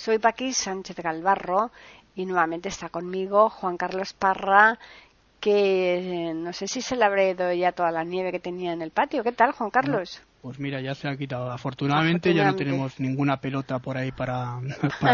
Soy Paqui Sánchez Galvarro y nuevamente está conmigo Juan Carlos Parra, que no sé si se le habré ido ya toda la nieve que tenía en el patio. ¿Qué tal, Juan Carlos? Pues mira, ya se ha quitado. Afortunadamente, ya no tenemos ninguna pelota por ahí para,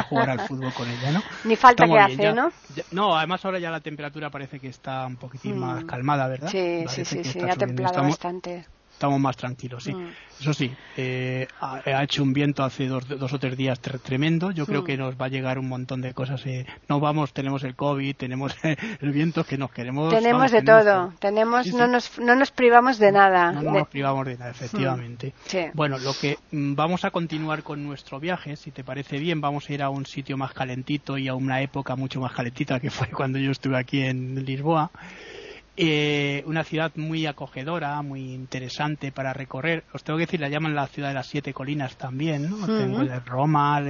jugar al fútbol con ella, ¿no? Ni falta que hace, ¿no? no, además ahora ya la temperatura parece que está un poquitín más mm. calmada, ¿verdad? Sí, sí, sí, sí, ha templado bastante estamos más tranquilos, sí. Mm. Eso sí, eh, ha, hecho un viento hace dos, dos o tres días tremendo. Yo creo mm. que nos va a llegar un montón de cosas. Eh. No vamos, tenemos el COVID, tenemos el viento que nos queremos. Tenemos de todo. Tenemos, no, Nos, no nos privamos de nada. No, nos privamos de nada, efectivamente. Mm. Bueno, lo que vamos a continuar con nuestro viaje, si te parece bien, vamos a ir a un sitio más calentito y a una época mucho más calentita que fue cuando yo estuve aquí en Lisboa. Eh, una ciudad muy acogedora, muy interesante para recorrer. Os tengo que decir, la llaman la ciudad de las siete colinas también, ¿no? Tengo el Roma,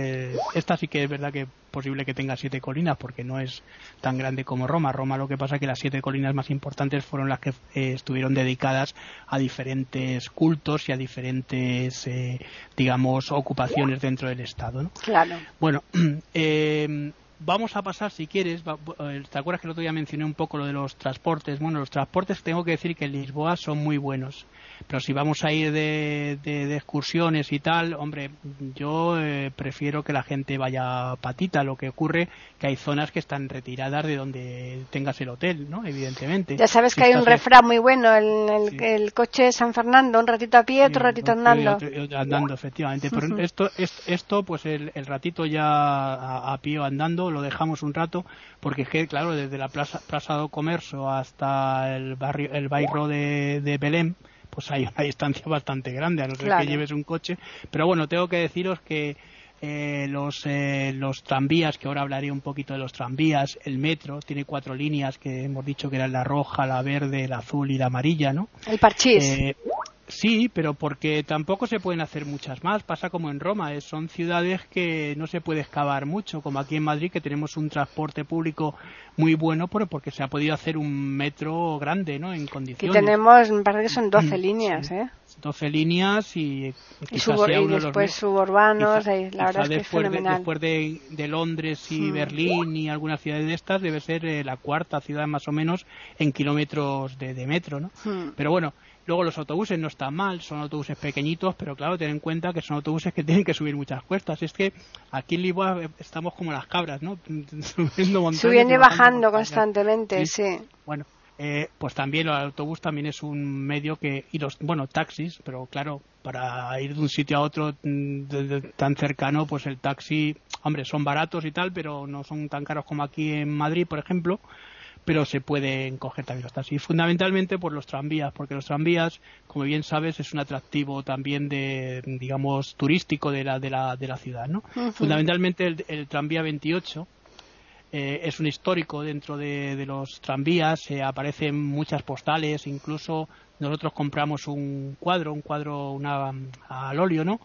esta sí que es verdad que es posible que tenga siete colinas porque no es tan grande como Roma. Roma lo que pasa es que las siete colinas más importantes fueron las que eh, estuvieron dedicadas a diferentes cultos y a diferentes, eh, digamos, ocupaciones dentro del Estado, ¿no? Claro. Bueno, eh, vamos a pasar, si quieres, eh, ¿te acuerdas que el otro día mencioné un poco lo de los transportes? Bueno, los transportes tengo que decir que en Lisboa son muy buenos. Pero si vamos a ir de, de, excursiones y tal, hombre, yo eh, prefiero que la gente vaya a patita. Lo que ocurre que hay zonas que están retiradas de donde tengas el hotel, ¿no? Evidentemente. Ya sabes que hay un refrán muy bueno, el, el, coche de San Fernando, un ratito a pie, otro ratito andando. andando, efectivamente. Pero esto, esto, pues el, ratito ya a, a pie andando lo dejamos un rato, porque es que, claro, desde la Plaza, plaza do Comercio hasta el barrio, el barrio de, de Belém, pues hay una distancia bastante grande, a no ser que lleves un coche. Pero bueno, tengo que deciros que eh, los, eh, los tranvías, que ahora hablaré un poquito de los tranvías, el metro tiene cuatro líneas que hemos dicho que eran la roja, la verde, la azul y la amarilla, ¿no? El parchís. Eh, Sí, pero porque tampoco se pueden hacer muchas más. Pasa como en Roma, eh, son ciudades que no se puede excavar mucho, como aquí en Madrid, que tenemos un transporte público muy bueno, porque se ha podido hacer un metro grande, ¿no? En condiciones. Y tenemos, me parece que son 12 mm, líneas, ¿eh? 12 líneas y, y, después suburbanos, la verdad es que después es fenomenal. De, después de, Londres y mm. Berlín y algunas ciudades de estas, debe ser eh, la cuarta ciudad más o menos en kilómetros de, metro, ¿no? Mm. Pero bueno, Luego los autobuses no están mal, son autobuses pequeñitos, pero claro, ten en cuenta que son autobuses que tienen que subir muchas cuestas. Es que aquí en Lisboa estamos como las cabras, ¿no? Subiendo Subiendo y bajando, constantemente, sí. Bueno, eh, pues también el autobús también es un medio que y los bueno taxis pero claro para ir de un sitio a otro mm, tan cercano pues el taxi hombre son baratos y tal pero no son tan caros como aquí en Madrid por ejemplo pero se pueden coger también los taxis. Fundamentalmente por los tranvías, porque los tranvías, como bien sabes, es un atractivo también de, digamos, turístico de la, de la, de la ciudad, ¿no? Fundamentalmente el, tranvía 28 eh, es un histórico dentro de, los tranvías, eh, aparecen muchas postales, incluso nosotros compramos un cuadro, un cuadro una, al óleo, ¿no?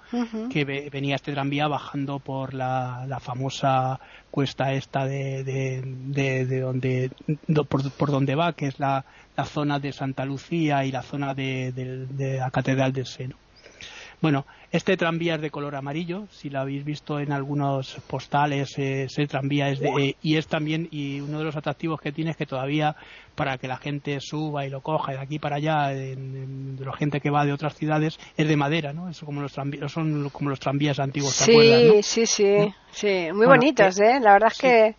Que venía este tranvía bajando por la, la famosa cuesta esta de, de, de, donde por, donde va, que es la, la, zona de Santa Lucía y la zona de, de la Catedral del Seno. Bueno, este tranvía es de color amarillo, si lo habéis visto en algunos postales, eh, ese tranvía es de, eh, y es también, y uno de los atractivos que tiene es que todavía para que la gente suba y lo coja de aquí para allá, de la gente que va de otras ciudades, es de madera, ¿no? Eso como los tranvías, son como los tranvías antiguos, ¿te sí, Sí, sí, sí, muy bonitos, ¿eh? La verdad es que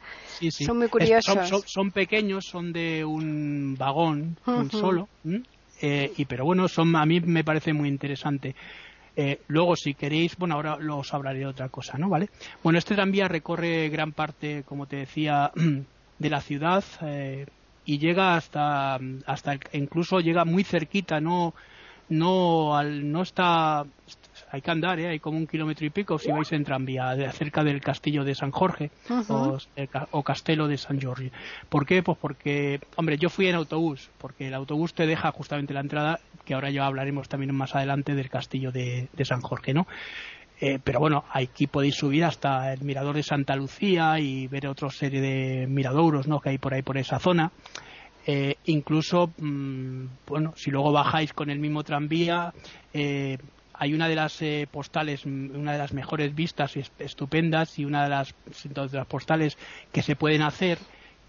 son muy curiosos. son, pequeños, son de un vagón solo, eh, y pero bueno, son a mí me parece muy interesante. Eh, luego, si queréis, bueno, ahora os hablaré de otra cosa, ¿no? ¿Vale? Bueno, este tranvía recorre gran parte, como te decía, de la ciudad eh, y llega hasta, hasta incluso llega muy cerquita, no, no, al, no está hay que andar, ¿eh? hay como un kilómetro y pico si vais en tranvía, de, cerca del castillo de San Jorge o, o, Castelo de San Jorge. ¿Por qué? Pues porque, hombre, yo fui en autobús, porque el autobús te deja justamente la entrada, que ahora ya hablaremos también más adelante del castillo de, San Jorge, ¿no? Eh, pero bueno, aquí podéis subir hasta el mirador de Santa Lucía y ver otra serie de miradouros ¿no? que hay por ahí por esa zona. Eh, incluso, mm, bueno, si luego bajáis con el mismo tranvía, eh, hay una de las postales, una de las mejores vistas estupendas y una de las, de las postales que se pueden hacer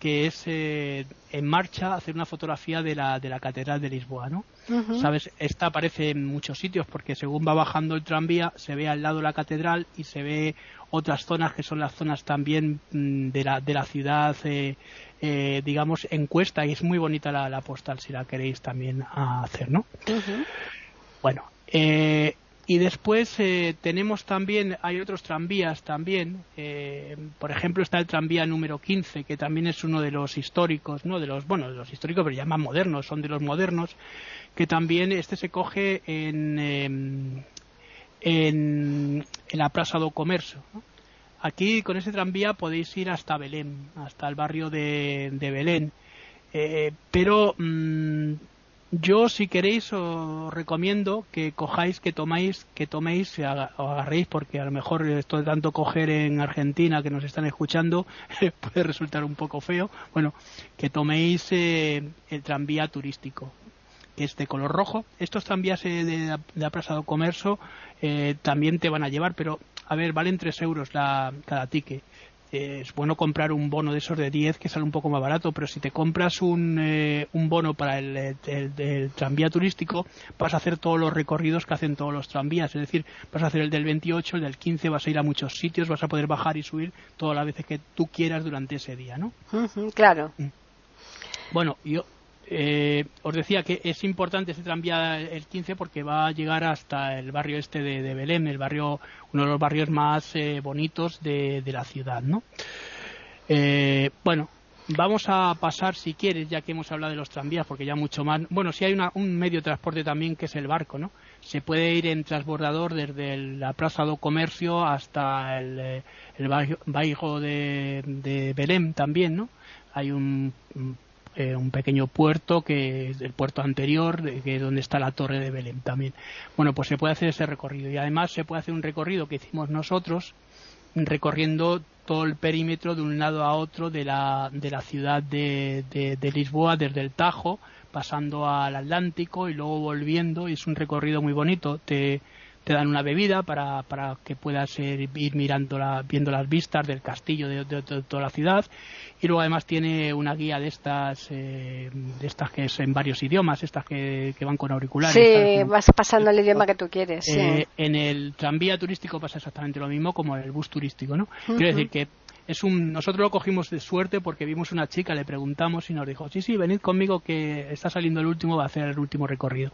que es eh, en marcha hacer una fotografía de la, de la Catedral de Lisboa, ¿no? ¿Sabes? Esta aparece en muchos sitios porque según va bajando el tranvía se ve al lado la catedral y se ve otras zonas que son las zonas también mm, de la, de la ciudad, eh, eh, digamos, en cuesta y es muy bonita la, postal si la queréis también hacer, ¿no? Bueno, eh, y después eh, tenemos también, hay otros tranvías también, eh, por ejemplo está el tranvía número 15, que también es uno de los históricos, no de los, bueno, de los históricos, pero ya más modernos, son de los modernos, que también este se coge en, em, en, la Plaza do Comercio. Aquí con ese tranvía podéis ir hasta Belén, hasta el barrio de, Belén. Eh, pero mm, yo, si queréis, os recomiendo que cojáis, que tomáis, que toméis, o agarréis, porque a lo mejor esto de tanto coger en Argentina que nos están escuchando puede resultar un poco feo. Bueno, que toméis eh, el tranvía turístico, que es de color rojo. Estos tranvías eh, de, de Plaza Comercio eh, también te van a llevar, pero a ver, valen 3 euros la, cada ticket es bueno comprar un bono de esos de 10 que sale un poco más barato, pero si te compras un, eh, un bono para el, tranvía turístico, vas a hacer todos los recorridos que hacen todos los tranvías, es decir, vas a hacer el del 28, el del 15, vas a ir a muchos sitios, vas a poder bajar y subir todas las veces que tú quieras durante ese día, ¿no? claro. Mm. Bueno, yo eh, os decía que es importante este tranvía el 15 porque va a llegar hasta el barrio este de, Belén, el barrio, uno de los barrios más eh, bonitos de, la ciudad, ¿no? Eh, bueno, vamos a pasar, si quieres, ya que hemos hablado de los tranvías, porque ya mucho más. Bueno, si hay un medio de transporte también que es el barco, ¿no? Se puede ir en transbordador desde la Plaza do Comercio hasta el, el barrio de, de Belém también, ¿no? Hay un eh, un pequeño puerto que es el puerto anterior, que donde está la torre de Belém también. Bueno, pues se puede hacer ese recorrido y además se puede hacer un recorrido que hicimos nosotros recorriendo todo el perímetro de un lado a otro de la, de la ciudad de, de, Lisboa, desde el Tajo, pasando al Atlántico y luego volviendo. Y es un recorrido muy bonito. Te, te dan una bebida para, para que puedas ir, mirando la, viendo las vistas del castillo de, toda la ciudad. Y luego además tiene una guía de estas eh, de estas que es en varios idiomas estas que, van con auriculares sí vas pasando el idioma que tú quieres eh, en el tranvía turístico pasa exactamente lo mismo como en el bus turístico no quiero decir que es un nosotros lo cogimos de suerte porque vimos una chica le preguntamos y nos dijo sí sí venid conmigo que está saliendo el último va a hacer el último recorrido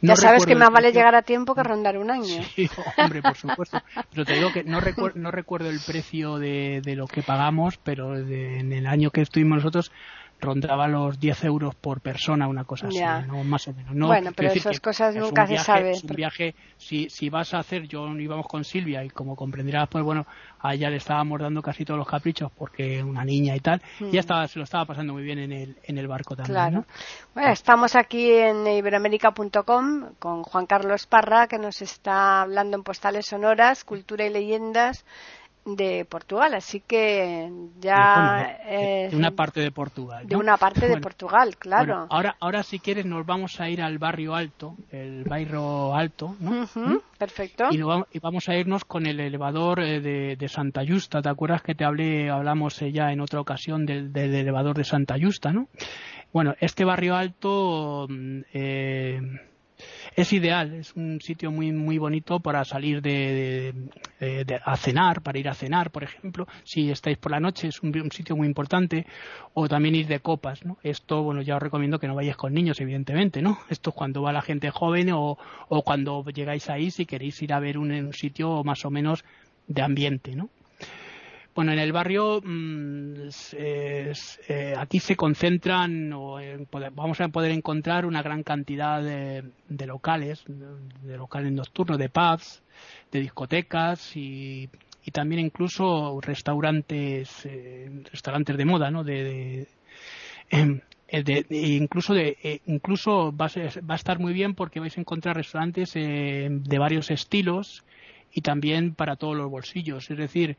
ya sabes que más vale llegar a tiempo que rondar un año. Sí, hombre por supuesto. Pero te digo que no recuerdo no recuerdo el precio de, de lo que pagamos pero en el año que estuvimos nosotros rondaba los 10 euros por persona, una cosa así, ¿no? más o menos. No, bueno, pero esas cosas nunca se saben. Es un viaje, si, si vas a hacer, yo íbamos con Silvia y como comprenderás, pues bueno, a ella le estábamos dando casi todos los caprichos porque una niña y tal, y ya mm. estaba, se lo estaba pasando muy bien en el, en el barco también. Claro. Bueno, estamos aquí en iberoamérica.com con Juan Carlos Parra, que nos está hablando en postales sonoras, cultura y leyendas de Portugal, así que ya de, una parte de Portugal. De una parte de Portugal, claro. ahora, ahora si quieres nos vamos a ir al barrio alto, el barrio alto, ¿no? ¿Mm? Perfecto. Y, vamos a irnos con el elevador eh, de, Santa Justa. ¿Te acuerdas que te hablé, hablamos eh, ya en otra ocasión del, del elevador de Santa Justa, no? Bueno, este barrio alto mm, eh, es ideal, es un sitio muy muy bonito para salir de, a cenar, para ir a cenar, por ejemplo, si estáis por la noche es un, sitio muy importante, o también ir de copas, ¿no? Esto, bueno, ya os recomiendo que no vayáis con niños, evidentemente, ¿no? Esto es cuando va la gente joven o, o cuando llegáis ahí si queréis ir a ver un, un sitio más o menos de ambiente, ¿no? Bueno, en el barrio mm, eh, aquí se concentran, o vamos a poder encontrar una gran cantidad de, locales, de locales nocturnos, de pubs, de discotecas y, también incluso restaurantes, eh, restaurantes de moda, ¿no? De, em, eh, incluso de, incluso va a, estar muy bien porque vais a encontrar restaurantes de varios estilos y también para todos los bolsillos. Es decir,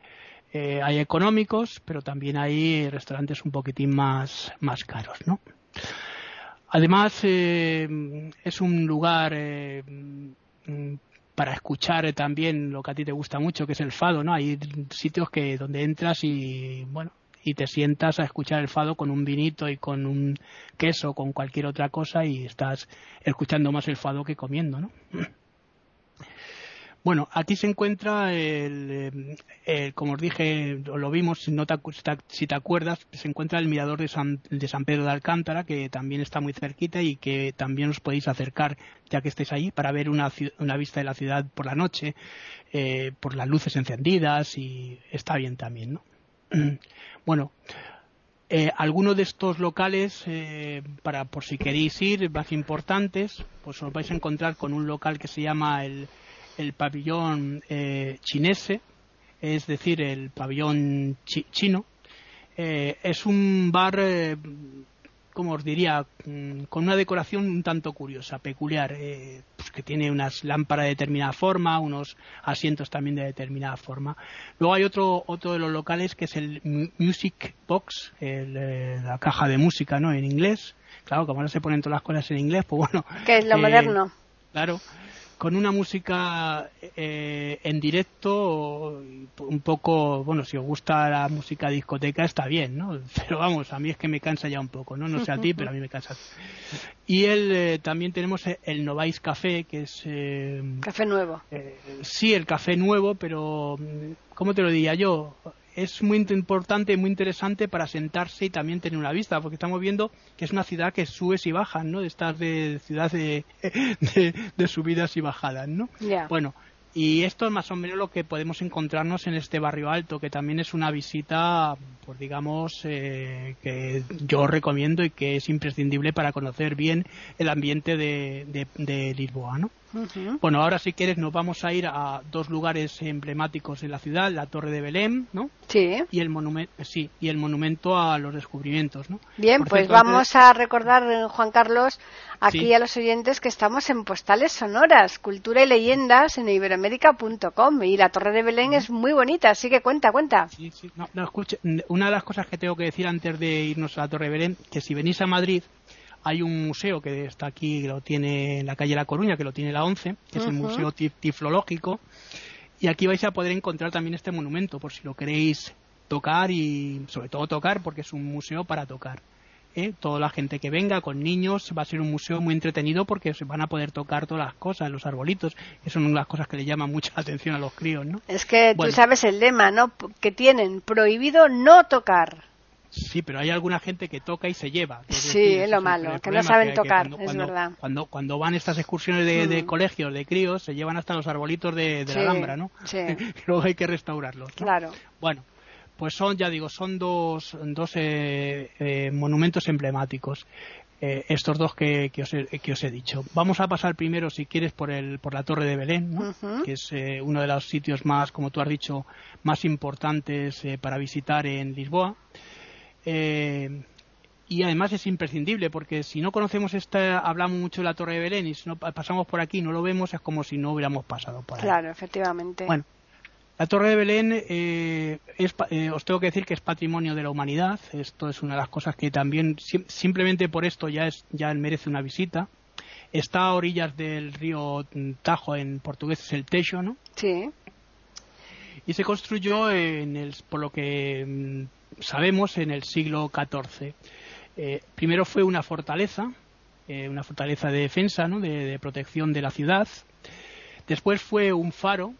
eh, hay económicos, pero también hay restaurantes un poquitín más, más caros, ¿no? Además, eh, es un lugar eh, para escuchar también lo que a ti te gusta mucho, que es el fado, ¿no? Hay sitios que donde entras y, bueno, y te sientas a escuchar el fado con un vinito y con un queso, con cualquier otra cosa y estás escuchando más el fado que comiendo, ¿no? Bueno, aquí se encuentra, el, eh, como os dije, lo vimos, si, no te, si te acuerdas, se encuentra el mirador de San, de San Pedro de Alcántara, que también está muy cerquita y que también os podéis acercar ya que estéis ahí para ver una, una vista de la ciudad por la noche, eh, por las luces encendidas y está bien también, ¿no? bueno, eh, algunos de estos locales, eh, para por si queréis ir, más importantes, pues os vais a encontrar con un local que se llama el el pabellón eh, chinese, es decir, el pabellón chino. Eh, es un bar, eh, como os diría, mm, con una decoración un tanto curiosa, peculiar, eh, pues que tiene unas lámparas de determinada forma, unos asientos también de determinada forma. Luego hay otro, otro de los locales que es el Music Box, la caja de música, ¿no? En inglés. Claro, como ahora se ponen todas las cosas en inglés, pues bueno. Que es lo moderno. Claro con una música eh, en directo un poco bueno si os gusta la música discoteca está bien no pero vamos a mí es que me cansa ya un poco no no sé a ti pero a mí me cansa. Y él eh, también tenemos el Novais Café que es eh, café nuevo. sí el café nuevo pero cómo te lo diría yo es muy importante, muy interesante para sentarse y también tener una vista, porque estamos viendo que es una ciudad que subes y bajas, ¿no? De estas de ciudad de, de, subidas y bajadas, ¿no? Bueno, y esto es más o menos lo que podemos encontrarnos en este barrio alto, que también es una visita, pues digamos, eh, que yo recomiendo y que es imprescindible para conocer bien el ambiente de, de Lisboa, ¿no? Bueno, ahora si quieres nos vamos a ir a dos lugares emblemáticos en la ciudad, la Torre de Belém, ¿no? Sí. Y el monumento, sí, y el monumento a los descubrimientos, ¿no? Bien, pues vamos a recordar, eh, Juan Carlos, aquí a los oyentes que estamos en Postales Sonoras, Cultura y Leyendas en iberoamérica.com y la Torre de Belén es muy bonita, así que cuenta, cuenta. Sí, sí. No, no, escuche, una de las cosas que tengo que decir antes de irnos a la Torre de Belén, que si venís a Madrid, hay un museo que está aquí, que lo tiene en la calle La Coruña, que lo tiene la ONCE, que es el Museo Tiflológico, y aquí vais a poder encontrar también este monumento, por si lo queréis tocar y sobre todo tocar, porque es un museo para tocar. ¿eh? Toda la gente que venga con niños va a ser un museo muy entretenido porque se van a poder tocar todas las cosas, los arbolitos, que son las cosas que le llaman mucha atención a los críos, ¿no? Es que tú sabes el lema, ¿no? Que tienen prohibido no tocar. Sí, pero hay alguna gente que toca y se lleva. sí, es lo malo, que no saben tocar, es verdad. Cuando, cuando van estas excursiones de, mm. colegios, de críos, se llevan hasta los arbolitos de, la Alhambra, ¿no? Sí. Luego hay que restaurarlos. Claro. Bueno, pues son, ya digo, son dos, dos eh, eh, monumentos emblemáticos. Eh, estos dos que, que, os he, que, os he, dicho. Vamos a pasar primero, si quieres, por, el, por la Torre de Belén, ¿no? que es uno de los sitios más, como tú has dicho, más importantes para visitar en Lisboa. Eh, y además es imprescindible porque si no conocemos esta, hablamos mucho de la Torre de Belén y si no pasamos por aquí y no lo vemos es como si no hubiéramos pasado por ahí. Claro, efectivamente. Bueno, la Torre de Belén eh, eh, os tengo que decir que es patrimonio de la humanidad. Esto es una de las cosas que también simplemente por esto ya es ya merece una visita. Está a orillas del río Tajo en portugués es el Tejo, ¿no? Sí. Y se construyó en el, por lo que mm, sabemos en el siglo XIV. Eh, primero fue una fortaleza, eh, una fortaleza de defensa, ¿no? de, protección de la ciudad. Después fue un faro.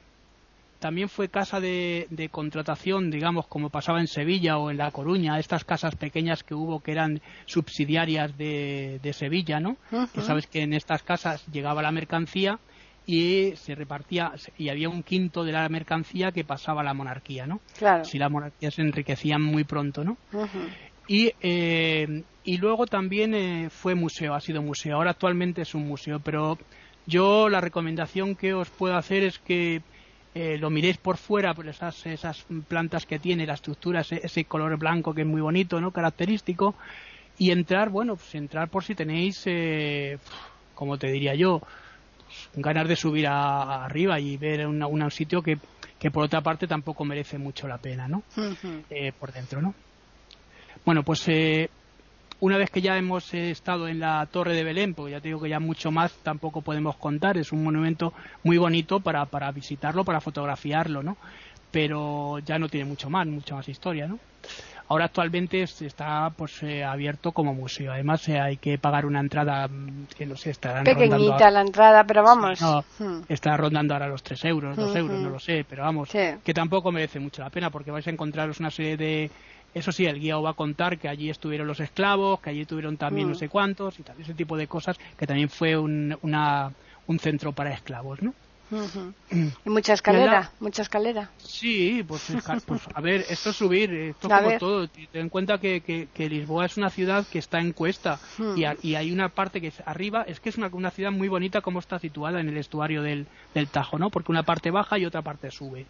También fue casa de, contratación, digamos, como pasaba en Sevilla o en La Coruña, estas casas pequeñas que hubo que eran subsidiarias de, Sevilla, ¿no? Que sabes que en estas casas llegaba la mercancía y se repartía y había un quinto de la mercancía que pasaba a la monarquía, ¿no? Claro. Si la monarquía se enriquecían muy pronto, ¿no? Y, eh, y luego también eh, fue museo, ha sido museo. Ahora actualmente es un museo, pero yo la recomendación que os puedo hacer es que eh, lo miréis por fuera, por esas, esas plantas que tiene, la estructura, ese, color blanco que es muy bonito, ¿no? Característico. Y entrar, bueno, pues entrar por si tenéis, eh, como te diría yo, ganas de subir arriba y ver un sitio que, que por otra parte tampoco merece mucho la pena, ¿no? por dentro, ¿no? Bueno, pues eh, una vez que ya hemos eh, estado en la Torre de Belén, porque ya te digo que ya mucho más tampoco podemos contar, es un monumento muy bonito para, para visitarlo, para fotografiarlo, ¿no? Pero ya no tiene mucho más, mucha más historia, ¿no? Ahora actualmente está pues eh, abierto como museo. Además hay que pagar una entrada mm, que no sé, está pequeñita la entrada, pero vamos. Hmm. está rondando ahora los 3 euros, 2 hmm, euros, no lo sé, pero vamos, que tampoco merece mucho la pena porque vais a encontraros una serie de eso sí, el guía os va a contar que allí estuvieron los esclavos, que allí tuvieron también no mm. sé cuántos y tal, ese tipo de cosas, que también fue un, una, un centro para esclavos, ¿no? Y mucha escalera, mucha escalera. Sí, pues, pues, a ver, esto es subir, esto como todo. Ten en cuenta que, que, Lisboa es una ciudad que está en cuesta y, mm. y, hay una parte que es arriba, es que es una, una ciudad muy bonita como está situada en el estuario del, del Tajo, ¿no? Porque una parte baja y otra parte sube.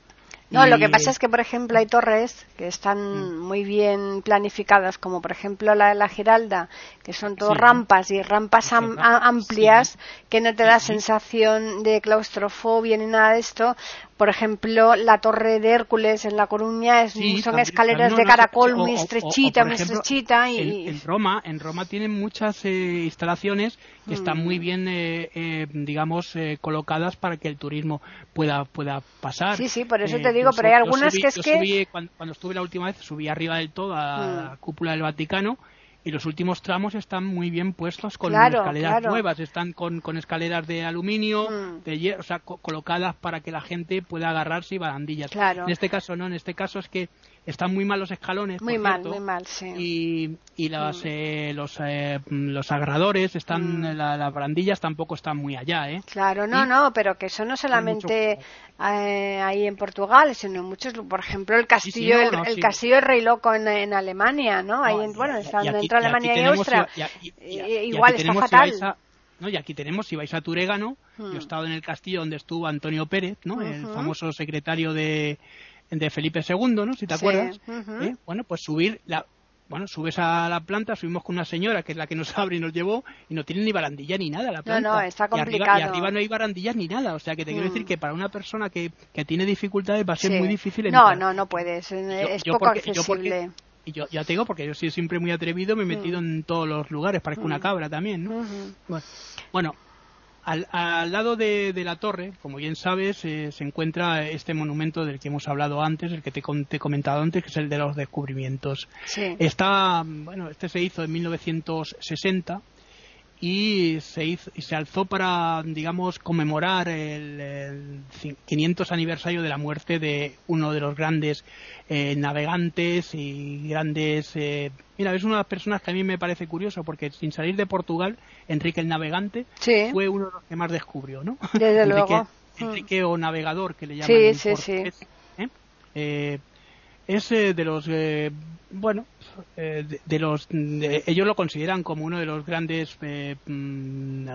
No, lo que pasa es que, por ejemplo, hay torres que están muy bien planificadas, como por ejemplo la de la Giralda, que son todo rampas y rampas amplias, que no te da sensación de claustrofobia ni nada de esto, por ejemplo, la torre de Hércules en La Coruña es, son escaleras de caracol muy estrechita, muy estrechita. Y... En, Roma, en Roma tienen muchas eh, instalaciones que están muy mm. bien, eh, eh, digamos, colocadas para que el turismo pueda pueda pasar. Sí, sí, por eso te digo, pero hay algunas que es que... cuando, cuando, estuve la última vez, subí arriba del todo a la mm. cúpula del Vaticano y los últimos tramos están muy bien puestos con escaleras nuevas, están con, con, escaleras de aluminio, mm. de o sea, colocadas para que la gente pueda agarrarse y barandillas. En este caso no, en este caso es que están muy mal los escalones. Muy mal, muy mal, sí. Y, y los, mm. eh, los, eh, los agarradores, están, mm. las barandillas tampoco están muy allá, ¿eh? Claro, no, no, pero que eso no solamente eh, ahí en Portugal, sino muchos, por ejemplo, el castillo, el, castillo de Rey Loco en, Alemania, ¿no? Ahí, bueno, está de Alemania y, Austria. igual está fatal. ¿no? Y aquí tenemos, si vais a Turégano, yo he hmm. estado en el castillo donde estuvo Antonio Pérez, ¿no? El famoso secretario de, de Felipe II, ¿no? Si te acuerdas. ¿Eh? Bueno, pues subir la, bueno, subes a la planta, subimos con una señora que es la que nos abre y nos llevó y no tiene ni barandilla ni nada la planta. No, no, está complicado. Y arriba, no hay barandillas ni nada, o sea que te quiero decir mm. que para una persona que, que tiene dificultades va a ser muy difícil entrar. No, no, no puedes, es poco accesible. Y yo ya te digo, porque yo soy siempre muy atrevido, me he metido mm. en todos los lugares, parezco una mm. cabra también, ¿no? bueno, bueno, al, lado de, la torre, como bien sabes, eh, se encuentra este monumento del que hemos hablado antes, el que te, he comentado antes, que es el de los descubrimientos. Está, bueno, este se hizo en 1960 y se, hizo, y se alzó para, digamos, conmemorar el, 500 aniversario de la muerte de uno de los grandes eh, navegantes y grandes... Eh, mira, es una de las personas que a mí me parece curioso porque sin salir de Portugal, Enrique el Navegante fue uno de los que más descubrió, ¿no? Desde luego. Enrique o Navegador, que le llaman sí, en sí, sí. ¿eh? Es de los bueno, eh, de, los, ellos lo consideran como uno de los grandes eh, mm,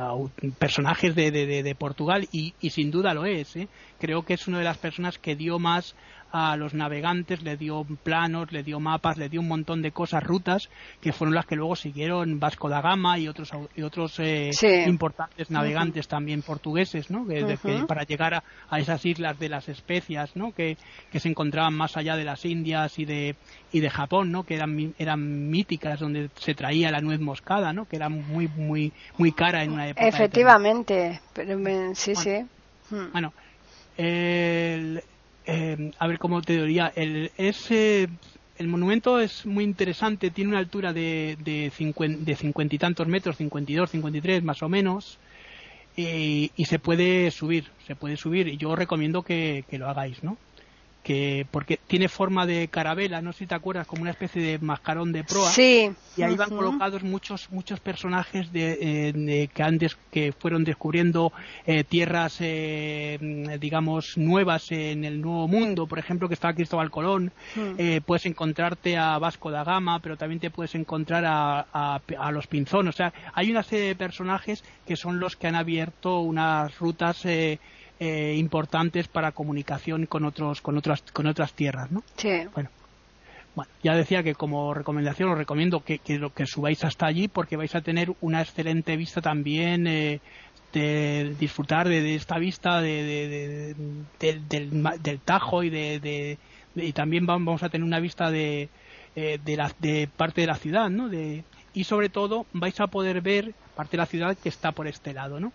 personajes de, de, Portugal y, y, sin duda lo es. ¿eh? Creo que es una de las personas que dio más a los navegantes, le dio planos, le dio mapas, le dio un montón de cosas, rutas, que fueron las que luego siguieron Vasco da Gama y otros, y otros eh, importantes navegantes también portugueses, ¿no? Que, para llegar a, esas islas de las especias, ¿no? Que, que, se encontraban más allá de las Indias y de, y de Japón, ¿no? Que eran, eran míticas, donde se traía la nuez moscada, ¿no? Que era muy, muy, muy cara en una época. Efectivamente, pero sí, sí. Bueno, el, eh, a ver cómo te diría, el, el monumento es muy interesante, tiene una altura de, de, cincuenta y tantos metros, 52, 53 más o menos, y, y, se puede subir, se puede subir, y yo recomiendo que, lo hagáis, ¿no? Que porque tiene forma de carabela, no sé si te acuerdas, como una especie de mascarón de proa. Sí. Y ahí van colocados muchos muchos personajes de, eh, que antes que fueron descubriendo eh, tierras, eh, digamos, nuevas en el Nuevo Mundo. Por ejemplo, que estaba Cristóbal Colón. puedes encontrarte a Vasco da Gama, pero también te puedes encontrar a, a, los Pinzones. O sea, hay una serie de personajes que son los que han abierto unas rutas eh, importantes para comunicación con otros con otras con otras tierras no sí bueno bueno, ya decía que como recomendación os recomiendo que, que, que subáis hasta allí porque vais a tener una excelente vista también eh, de disfrutar de, esta vista de, del, del, Tajo y de, y también vamos a tener una vista de, eh, de, la, de parte de la ciudad, ¿no? De, y sobre todo vais a poder ver parte de la ciudad que está por este lado, ¿no?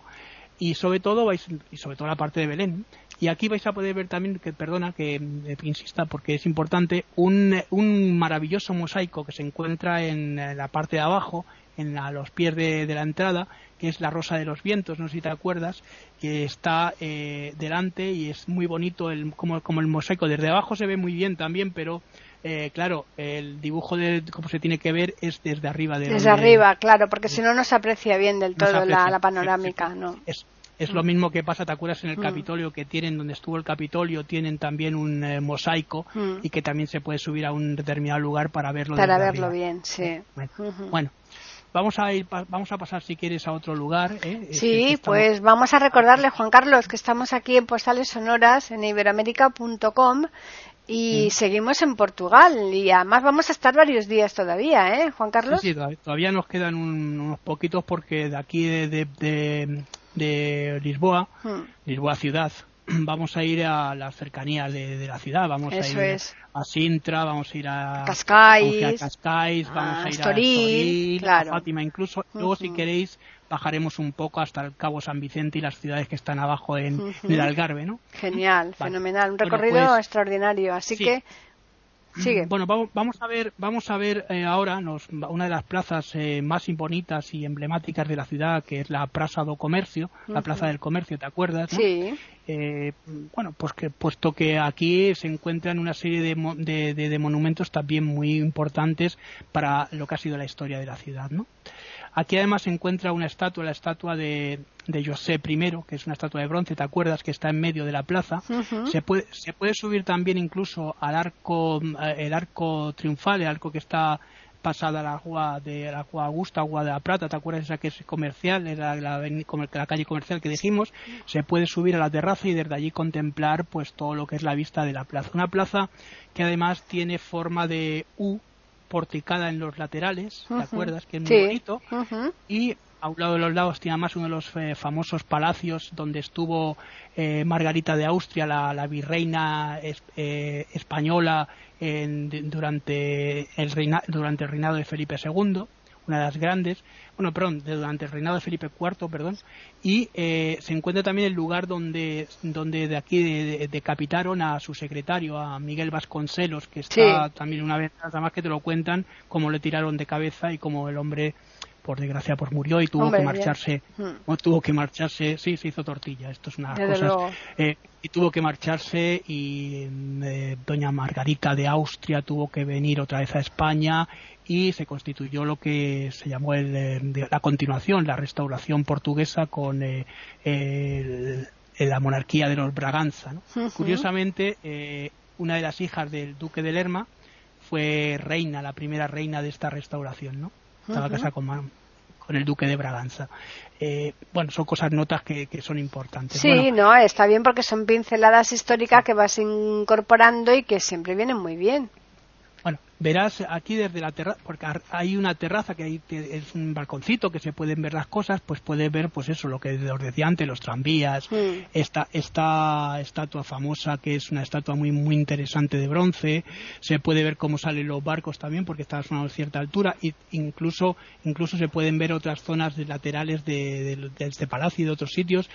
Y sobre todo vais y sobre todo la parte de Belén. Y aquí vais a poder ver también que perdona que, eh, insista porque es importante un, un, maravilloso mosaico que se encuentra en la parte de abajo en a los pies de, la entrada que es la rosa de los vientos no sé si te acuerdas que está eh, delante y es muy bonito el, como, como el mosaico. Desde abajo se ve muy bien también pero eh, claro, el dibujo de cómo se tiene que ver es desde arriba. desde arriba, claro, porque si no, no se aprecia bien del todo la, panorámica, ¿no? Es, es lo mm. mismo que pasa, ¿te acuerdas en el mm. Capitolio que tienen, donde estuvo el Capitolio, tienen también un eh, mosaico mm. y que también se puede subir a un determinado lugar para verlo Para verlo bien, sí. Bueno, vamos a ir, vamos a pasar si quieres a otro lugar. ¿eh? Sí, pues vamos a recordarle, Juan Carlos, que estamos aquí en Postales Sonoras en iberoamérica.com y seguimos en Portugal y además vamos a estar varios días todavía, ¿eh, Juan Carlos? Sí, todavía nos quedan unos poquitos porque de aquí de, de, Lisboa, hmm. Lisboa ciudad, vamos a ir a las cercanías de, la ciudad, vamos a ir a Sintra, vamos a ir a Cascais, a Cascais vamos a ir a Estoril, a Fátima incluso. Luego, si queréis, bajaremos un poco hasta el Cabo San Vicente y las ciudades que están abajo en, el Algarve, ¿no? Genial, fenomenal, un recorrido pues, extraordinario. Así que Sigue. Bueno, vamos, a ver, vamos a ver eh, ahora una de las plazas eh, más bonitas y emblemáticas de la ciudad, que es la Plaza do Comercio, la Plaza del Comercio, ¿te acuerdas? Sí. Eh, bueno, pues que puesto que aquí se encuentran una serie de, de monumentos también muy importantes para lo que ha sido la historia de la ciudad, ¿no? Aquí además se encuentra una estatua, la estatua de, de José I, que es una estatua de bronce, ¿te acuerdas? Que está en medio de la plaza. se, puede, se puede subir también incluso al arco, eh, el arco triunfal, el arco que está pasada al agua de la agua Augusta, agua de la Plata, ¿te acuerdas esa que es comercial, la, la, la, calle comercial que dijimos? Se puede subir a la terraza y desde allí contemplar pues todo lo que es la vista de la plaza. Una plaza que además tiene forma de U, porticada en los laterales, ¿te acuerdas? Que es muy bonito. Y a un lado de los lados tiene más uno de los eh, famosos palacios donde estuvo eh, Margarita de Austria, la, virreina eh, española durante, el durante el reinado de Felipe II una de las grandes, bueno, perdón, durante el reinado de Felipe IV, perdón, y eh, se encuentra también el lugar donde, donde de aquí decapitaron a su secretario, a Miguel Vasconcelos, que está también una vez más que te lo cuentan, cómo le tiraron de cabeza y cómo el hombre por desgracia pues murió y tuvo que marcharse hmm. tuvo que marcharse sí se hizo tortilla esto es una cosa eh, y tuvo que marcharse y eh, doña Margarita de Austria tuvo que venir otra vez a España y se constituyó lo que se llamó el, eh, la continuación, la restauración portuguesa con eh, la monarquía de los Braganza. Curiosamente, eh, una de las hijas del duque de Lerma fue reina, la primera reina de esta restauración, ¿no? Estaba casada con, con el duque de Braganza. bueno, son cosas, notas que, son importantes. Sí, no, está bien porque son pinceladas históricas que vas incorporando y que siempre vienen muy bien. Verás aquí desde la terraza, porque hay una terraza que hay, es un balconcito que se pueden ver las cosas, pues puedes ver, pues eso, lo que os decía antes, los tranvías, mm. esta, esta estatua famosa que es una estatua muy, muy interesante de bronce, se puede ver cómo salen los barcos también, porque está a una cierta altura, e incluso, incluso se pueden ver otras zonas laterales de, de, este palacio y de otros sitios,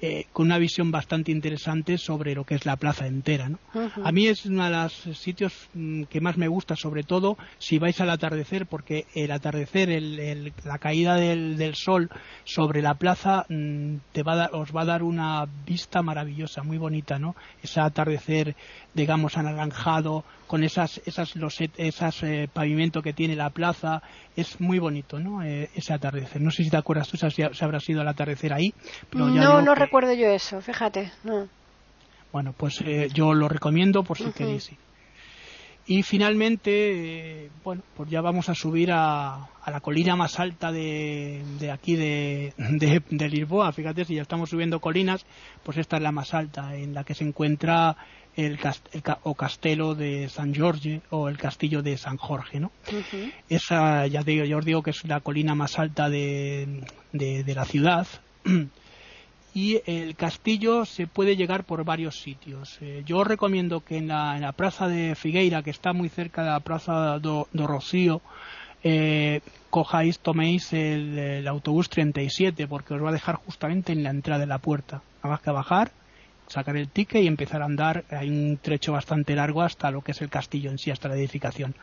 eh, con una visión bastante interesante sobre lo que es la plaza entera. ¿no? A mí es uno de los sitios mm, que más me gusta, sobre todo si vais al atardecer, porque el atardecer, el, la caída del, sol sobre la plaza mm, te va os va a dar una vista maravillosa, muy bonita, ¿no? Ese atardecer, digamos, anaranjado, con esas, esas, los, esas eh, pavimento que tiene la plaza, es muy bonito, ¿no? Eh, ese atardecer. No sé si te acuerdas tú si, habrá sido el atardecer ahí. no, no recuerdo yo eso, fíjate. Bueno, pues eh, yo lo recomiendo por si queréis. Y finalmente, eh, bueno, pues ya vamos a subir a, la colina más alta de, aquí de, de, Lisboa. Fíjate, si ya estamos subiendo colinas, pues esta es la más alta, en la que se encuentra el, o castelo de San Jorge o el castillo de San Jorge, ¿no? Esa, ya digo, yo os digo que es la colina más alta de, de la ciudad. y el castillo se puede llegar por varios sitios. Eh, yo os recomiendo que en la, plaza de Figueira, que está muy cerca de la plaza do, Rocío, eh, cojáis, toméis el, autobús 37 porque os va a dejar justamente en la entrada de la puerta. Nada más que bajar, sacar el ticket y empezar a andar. Hay un trecho bastante largo hasta lo que es el castillo en sí, hasta la edificación.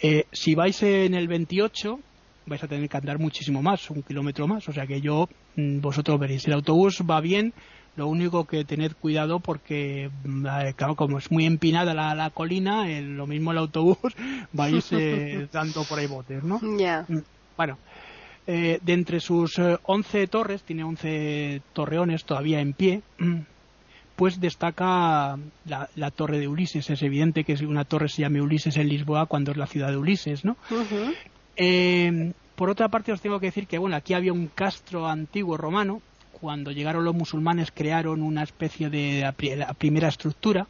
Eh, si vais en el 28, vais a tener que andar muchísimo más, un kilómetro más. O sea que yo, mm, vosotros veréis, el autobús va bien, lo único que tened cuidado porque, mm, claro, como es muy empinada la, colina, lo mismo el autobús, vais eh, dando por ahí botes, ¿no? Ya. Mm, bueno, eh, de entre sus 11 eh, torres, tiene 11 torreones todavía en pie, pues destaca la, torre de Ulises. Es evidente que una torre se llame Ulises en Lisboa cuando es la ciudad de Ulises, ¿no? Eh, por otra parte, os tengo que decir que bueno, aquí había un castro antiguo romano. Cuando llegaron los musulmanes crearon una especie de la primera estructura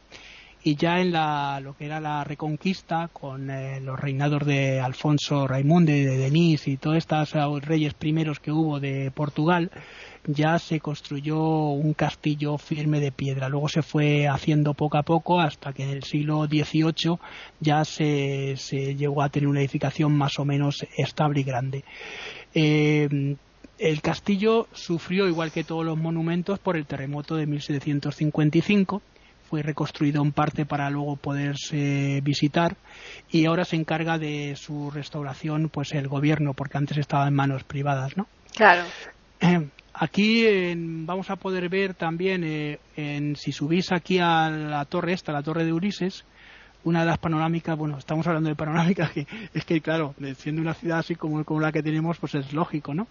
y ya en la, lo que era la reconquista con eh, los reinados de Alfonso Raimundo de Denis y todos estos uh, reyes primeros que hubo de Portugal ya se construyó un castillo firme de piedra. Luego se fue haciendo poco a poco hasta que en el siglo XVIII ya se, se llegó a tener una edificación más o menos estable y grande. Eh, el castillo sufrió, igual que todos los monumentos, por el terremoto de 1755 fue reconstruido en parte para luego poderse visitar y ahora se encarga de su restauración pues el gobierno porque antes estaba en manos privadas no claro aquí vamos a poder ver también eh, en, si subís aquí a la torre esta la torre de Ulises una de las panorámicas, bueno, estamos hablando de panorámicas que es que, claro, siendo una ciudad así como, como la que tenemos, pues es lógico, ¿no?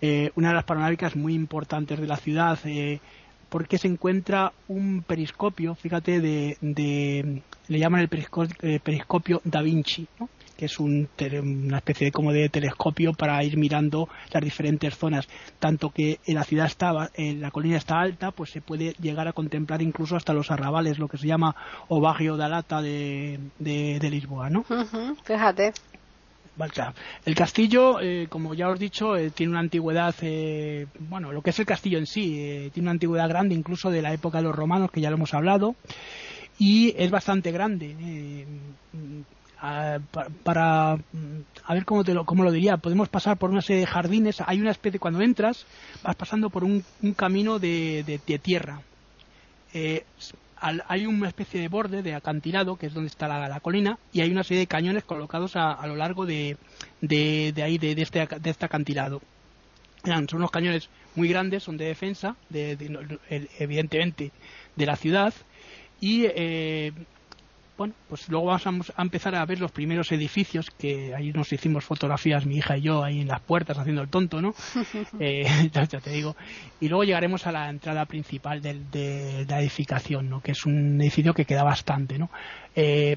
Eh, una de las panorámicas muy importantes de la ciudad, eh, porque se encuentra un periscopio, fíjate, de, le llaman el eh, periscopio, Da Vinci, que es un, una especie de, como de telescopio para ir mirando las diferentes zonas. Tanto que en la ciudad estaba, en la colina está alta, pues se puede llegar a contemplar incluso hasta los arrabales, lo que se llama Ovario da Lata de, de, Lisboa, ¿no? fíjate. El castillo, eh, como ya os he dicho, eh, tiene una antigüedad, eh, bueno, lo que es el castillo en sí, tiene una antigüedad grande incluso de la época de los romanos, que ya lo hemos hablado, y es bastante grande. para, a ver cómo, te lo, cómo lo diría, podemos pasar por una serie de jardines, hay una especie, cuando entras, vas pasando por un, camino de, de, tierra hay una especie de borde de acantilado, que es donde está la, colina, y hay una serie de cañones colocados a, lo largo de, de, ahí, de, este, de este acantilado. son unos cañones muy grandes, son de defensa, de, evidentemente, de la ciudad, y eh, bueno, pues luego vamos a, empezar a ver los primeros edificios que ahí nos hicimos fotografías mi hija y yo ahí en las puertas haciendo el tonto, ¿no? eh, ya, te digo. Y luego llegaremos a la entrada principal de, de, la edificación, ¿no? Que es un edificio que queda bastante, ¿no? Eh,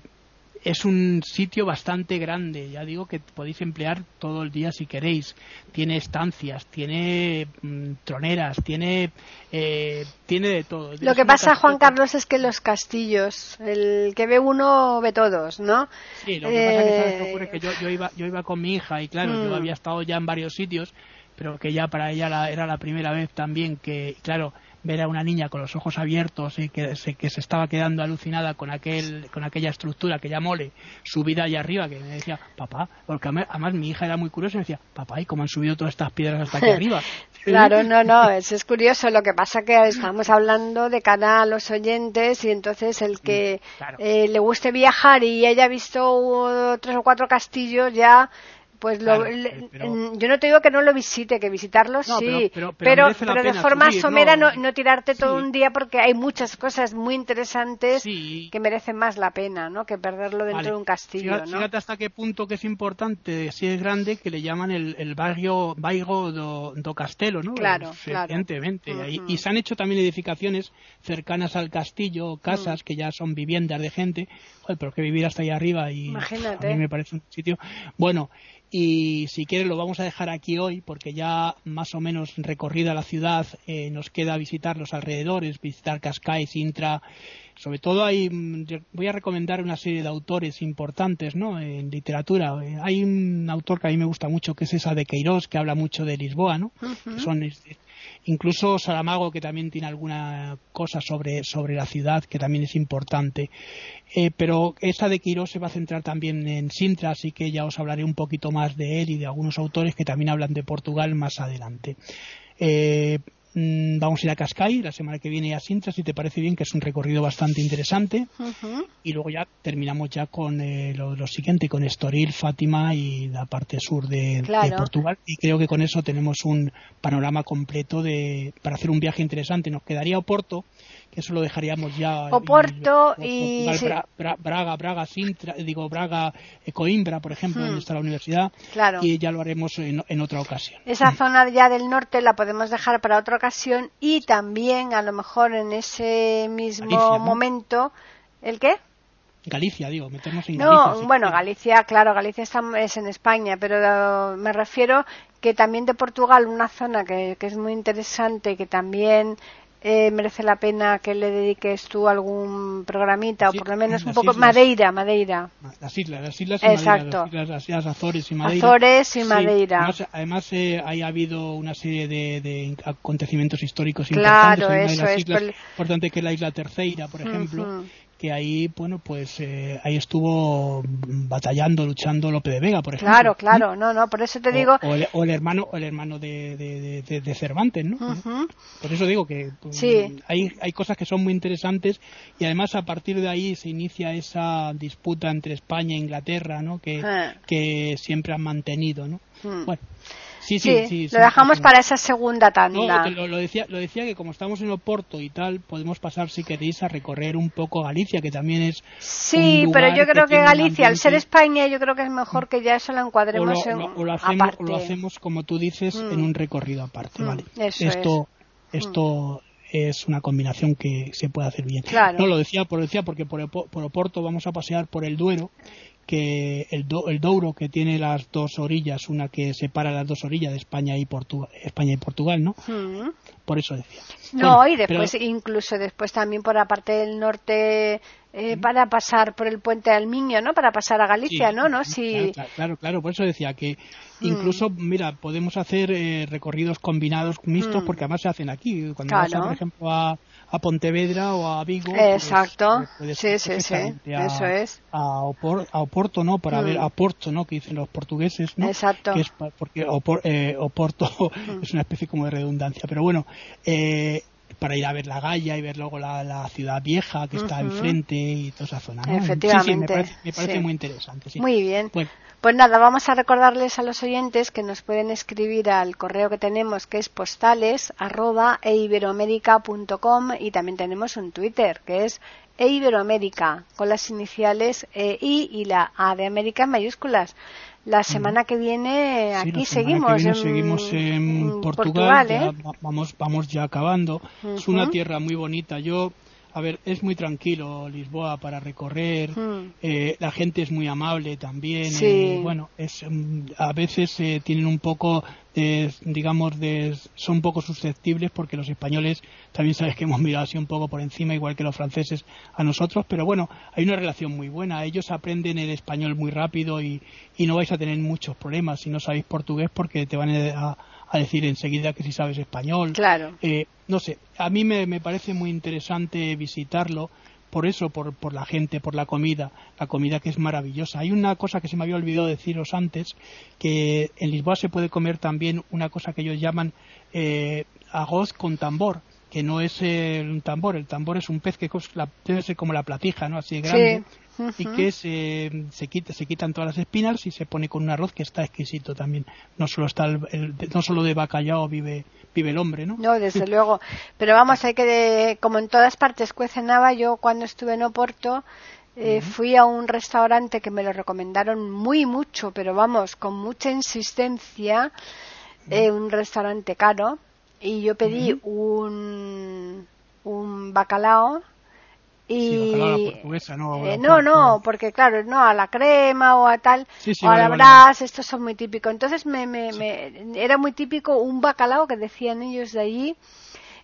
es un sitio bastante grande, ya digo que podéis emplear todo el día si queréis. Tiene estancias, tiene mm, troneras, tiene eh, tiene de todo. Lo que pasa, Juan Carlos, es que los castillos, el que ve uno ve todos, ¿no? Sí, lo que pasa es que, ocurre que yo, yo, iba, yo iba con mi hija y claro, yo mm. había estado ya en varios sitios, pero que ya para ella era la primera vez también que, claro, ver a una niña con los ojos abiertos y que se, que se estaba quedando alucinada con aquel con aquella estructura, aquella mole subida allá arriba, que me decía, papá, porque además mi hija era muy curiosa y me decía, papá, ¿y cómo han subido todas estas piedras hasta aquí arriba? claro, no, no, eso es curioso. Lo que pasa que estamos hablando de cara a los oyentes y entonces el que mm, eh, le guste viajar y haya visto tres o cuatro castillos ya pues lo, yo no te digo que no lo visite, que visitarlo sí, pero, pero, de forma somera no, no, tirarte todo un día porque hay muchas cosas muy interesantes que merecen más la pena, ¿no? Que perderlo dentro de un castillo, fíjate, fíjate, hasta qué punto que es importante, si es grande, que le llaman el, el barrio Baigo do, do Castelo, ¿no? Claro, Evidentemente. y, se han hecho también edificaciones cercanas al castillo, casas que ya son viviendas de gente. Joder, pero que vivir hasta ahí arriba y Imagínate. a mí me parece un sitio... Bueno, y si quieres lo vamos a dejar aquí hoy porque ya más o menos recorrida la ciudad eh, nos queda visitar los alrededores, visitar Cascais, Intra. Sobre todo hay, mm, voy a recomendar una serie de autores importantes ¿no? en literatura. Eh, hay un autor que a mí me gusta mucho que es esa de Queiroz que habla mucho de Lisboa, ¿no? Son incluso Saramago que también tiene alguna cosa sobre, sobre la ciudad que también es importante. Eh, pero esta de Quirós se va a centrar también en Sintra así que ya os hablaré un poquito más de él y de algunos autores que también hablan de Portugal más adelante. Eh, Mm, vamos a ir a Cascais la semana que viene a Sintra, si te parece bien, que es un recorrido bastante interesante. Y luego ya terminamos ya con eh, lo, siguiente, con Estoril, Fátima y la parte sur de, Portugal. Y creo que con eso tenemos un panorama completo de, para hacer un viaje interesante. Nos quedaría Oporto, que eso lo dejaríamos ya. Oporto y. Braga, Braga, Sintra, digo Braga, eh, Coimbra, por ejemplo, donde está la universidad. Y ya lo haremos en, en otra ocasión. Esa zona ya del norte la podemos dejar para otra ocasión y también a lo mejor en ese mismo momento el qué Galicia, digo, meternos en Galicia. No, bueno, Galicia, claro, Galicia está, es en España, pero me refiero que también de Portugal, una zona que, que es muy interesante, que también eh, merece la pena que le dediques tú algún programita o por lo menos un poco Madeira Madeira. Las islas las islas y Exacto. Madeira, las, islas, Azores y Madeira. Azores y Madeira. además, eh, ha habido una serie de, acontecimientos históricos claro, importantes eso es islas, importante que la isla Terceira por ejemplo que ahí, bueno, pues eh, ahí estuvo batallando, luchando Lope de Vega, por ejemplo. Claro, claro, no, no, por eso te digo. O, el, hermano, o el hermano de, de, Cervantes, ¿no? Por eso digo que pues, hay, hay cosas que son muy interesantes y además a partir de ahí se inicia esa disputa entre España e Inglaterra, ¿no? Que, ah. que siempre han mantenido, ¿no? Bueno. Sí, sí, sí, lo dejamos para esa segunda tanda. No, lo, decía, lo decía que como estamos en Oporto y tal, podemos pasar, si queréis, a recorrer un poco Galicia, que también es. Sí, pero yo creo que, Galicia, al ser España, yo creo que es mejor que ya eso lo encuadremos en. O lo hacemos, aparte. lo hacemos, como tú dices, en mm. un recorrido aparte, mm, ¿vale? esto, esto mm. es una combinación que se puede hacer bien. No lo decía, por, decía porque por, por Oporto vamos a pasear por el Duero que el, el, Douro que tiene las dos orillas, una que separa las dos orillas de España y Portugal, España y Portugal, ¿no? Mm. Por eso decía. No, y después incluso después también por la parte del norte eh, mm. para pasar por el puente de Almiño, ¿no? Para pasar a Galicia, ¿no? ¿no? Sí. Claro, claro, por eso decía que mm. incluso, mira, podemos hacer eh, recorridos combinados mixtos porque además se hacen aquí. Cuando vas, por ejemplo, a, a Pontevedra o a Vigo. Pues, Exacto. Pues, sí, sí, sí. Eso es. A, Oporto, ¿no? Para ver mm. a Porto, ¿no? Que dicen los portugueses, ¿no? Exacto. Que es porque eh, Oporto mm. es una especie como de redundancia. Pero bueno, eh, para ir a ver la Galla y ver luego la, ciudad vieja que está enfrente y toda esa zona. ¿no? Efectivamente. Sí, me parece, muy interesante. Sí. Muy bien. Pues nada, vamos a recordarles a los oyentes que nos pueden escribir al correo que tenemos que es postales arroba eiberoamerica.com y también tenemos un Twitter que es eiberoamerica con las iniciales e, I y la A de América en mayúsculas. La semana que viene aquí seguimos, en, seguimos en, Portugal, ¿eh? vamos, vamos ya acabando. Es una tierra muy bonita. Yo a ver, es muy tranquilo Lisboa para recorrer, hmm. eh, la gente es muy amable también, eh, bueno, es, mm, a veces eh, tienen un poco, digamos, de, son un poco susceptibles porque los españoles también sabes que hemos mirado así un poco por encima, igual que los franceses a nosotros, pero bueno, hay una relación muy buena, ellos aprenden el español muy rápido y, y no vais a tener muchos problemas si no sabéis portugués porque te van a a decir enseguida que si sabes español. Claro. Eh, no sé, a mí me, me parece muy interesante visitarlo por eso, por, por, la gente, por la comida, la comida que es maravillosa. Hay una cosa que se me había olvidado deciros antes, que en Lisboa se puede comer también una cosa que ellos llaman eh, arroz con tambor, que no es un tambor, el tambor es un pez que debe ser como la platija, ¿no? Así de grande. Sí y que se, se, quita, se quitan todas las espinas y se pone con un arroz que está exquisito también. No solo, está el, no solo de bacalao vive, vive el hombre, ¿no? No, desde luego. Pero vamos, hay que, como en todas partes cuece nava, yo cuando estuve en Oporto, eh, Fui a un restaurante que me lo recomendaron muy mucho, pero vamos, con mucha insistencia, eh, un restaurante caro, y yo pedí un, un bacalao y no, eh, no, no, porque claro, no a la crema o a tal, o a la brasa, estos son muy típicos. Entonces me, me, me, era muy típico un bacalao que decían ellos de allí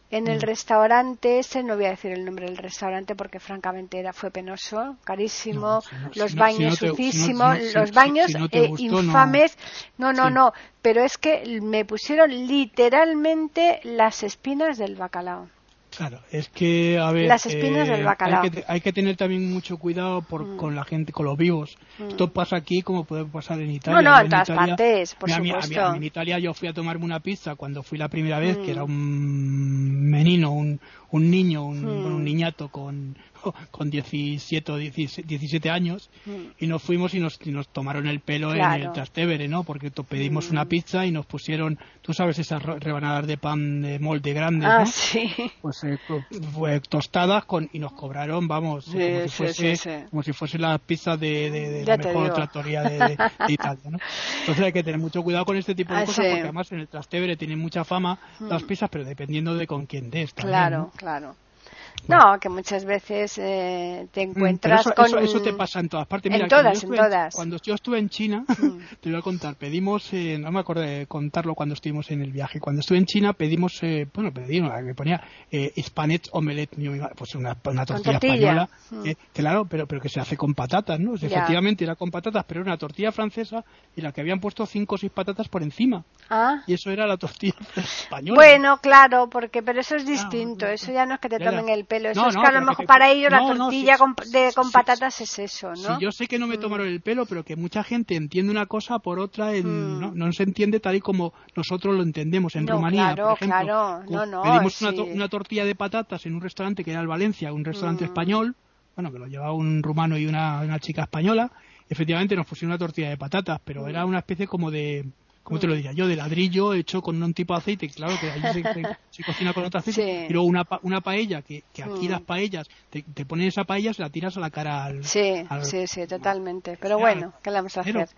en el mm. restaurante ese, no voy a decir el nombre del restaurante porque francamente era fue penoso, carísimo, los baños sucísimos, los baños infames, no, no, no, pero es que me pusieron literalmente las espinas del bacalao. Claro, es que, a ver. Las espinas del eh, bacalao. Hay que, tener también mucho cuidado por, mm. con la gente, con los vivos. Mm. Esto pasa aquí como puede pasar en Italia. No, no, en, todas partes, por supuesto. en Italia yo fui a tomarme una pizza cuando fui la primera vez, que era mm. un menino, un, un niño, un, un niñato con, con 17 o 17 años mm. y nos fuimos y nos, nos tomaron el pelo en el Trastevere, ¿no? Porque pedimos una mm. pizza y nos pusieron, tú sabes, esas rebanadas de pan de molde grande, ah, ¿no? Sí. Pues eh, fue tostadas con, y nos cobraron, vamos, como, si fuese, como si fuese la pizza de, de, la mejor tractoría de, Italia, ¿no? Entonces hay que tener mucho cuidado con este tipo de ah, cosas porque además en el Trastevere tienen mucha fama las mm. pizzas, pero dependiendo de con quién des. claro, claro. No, que muchas veces eh, te mm, encuentras eso, con... Eso, te pasa en todas partes. en todas, en todas. Cuando yo estuve en China, mm. te voy a contar, pedimos, eh, no me acuerdo de contarlo cuando estuvimos en el viaje, cuando estuve en China pedimos, eh, bueno, pedimos, me ponía eh, Spanish omelette, pues una, una tortilla española, mm. eh, claro, pero, pero que se hace con patatas, ¿no? Efectivamente era con patatas, pero era una tortilla francesa y la que habían puesto cinco o seis patatas por encima. Ah. Y eso era la tortilla española. Bueno, claro, porque pero eso es distinto, eso ya no es que te tomen el pelo, eso es que a lo mejor para ellos la tortilla con, de, con patatas es eso, ¿no? yo sé que no me mm. tomaron el pelo, pero que mucha gente entiende una cosa por otra, en, mm. ¿no? se entiende tal y como nosotros lo entendemos en Rumanía, claro, por ejemplo. Claro, no, no, pedimos una, tortilla de patatas en un restaurante que era el Valencia, un restaurante mm. español, bueno, que lo llevaba un rumano y una, una chica española, efectivamente nos pusieron una tortilla de patatas, pero era una especie como de ¿cómo te lo diría yo? De ladrillo hecho con un tipo de aceite, claro que allí se, cocina con otro aceite, y luego una, una paella, que, que aquí mm. las paellas, te, te ponen esa paella, se la tiras a la cara al... Sí, sí, sí, totalmente. Pero bueno, ¿qué le vamos a hacer?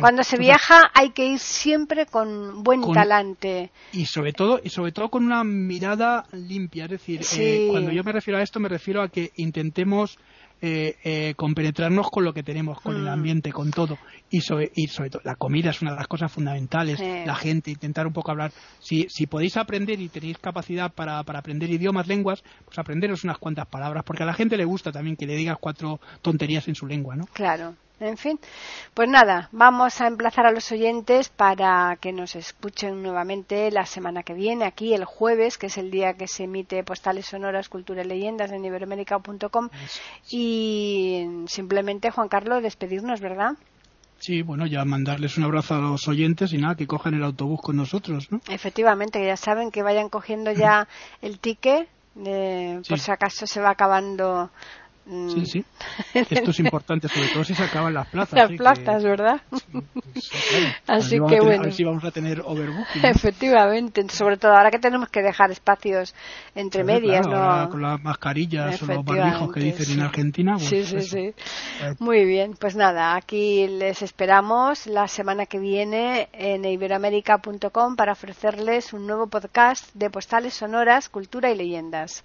Cuando se viaja hay que ir siempre con buen talante. Y sobre todo, y sobre todo con una mirada limpia, es decir, eh, cuando yo me refiero a esto me refiero a que intentemos eh, eh, compenetrarnos con lo que tenemos, con el mm. ambiente, con todo. Y sobre, y sobre todo, la comida es una de las cosas fundamentales. La gente, intentar un poco hablar. Si, si podéis aprender y tenéis capacidad para, para aprender idiomas, lenguas, pues aprenderos unas cuantas palabras, porque a la gente le gusta también que le digas cuatro tonterías en su lengua, ¿no? Claro. En fin, pues nada, vamos a emplazar a los oyentes para que nos escuchen nuevamente la semana que viene, aquí el jueves, que es el día que se emite Postales Sonoras, Cultura y Leyendas en iberoamérica.com. Y simplemente, Juan Carlos, despedirnos, ¿verdad? Sí, bueno, ya mandarles un abrazo a los oyentes y nada, que cojan el autobús con nosotros, ¿no? Efectivamente, que ya saben que vayan cogiendo ya el ticket, por si acaso se va acabando Sí, mm. sí. Esto es importante, sobre todo si se acaban las plazas. Las plazas, ¿verdad? Así que bueno. A ver si vamos a tener overbooking. Efectivamente, sobre todo ahora que tenemos que dejar espacios entre medias, ¿no? con las mascarillas o los barbijos que dicen en Argentina. Pues sí, sí, sí. Muy bien, pues nada, aquí les esperamos la semana que viene en iberoamérica.com para ofrecerles un nuevo podcast de postales sonoras, cultura y leyendas.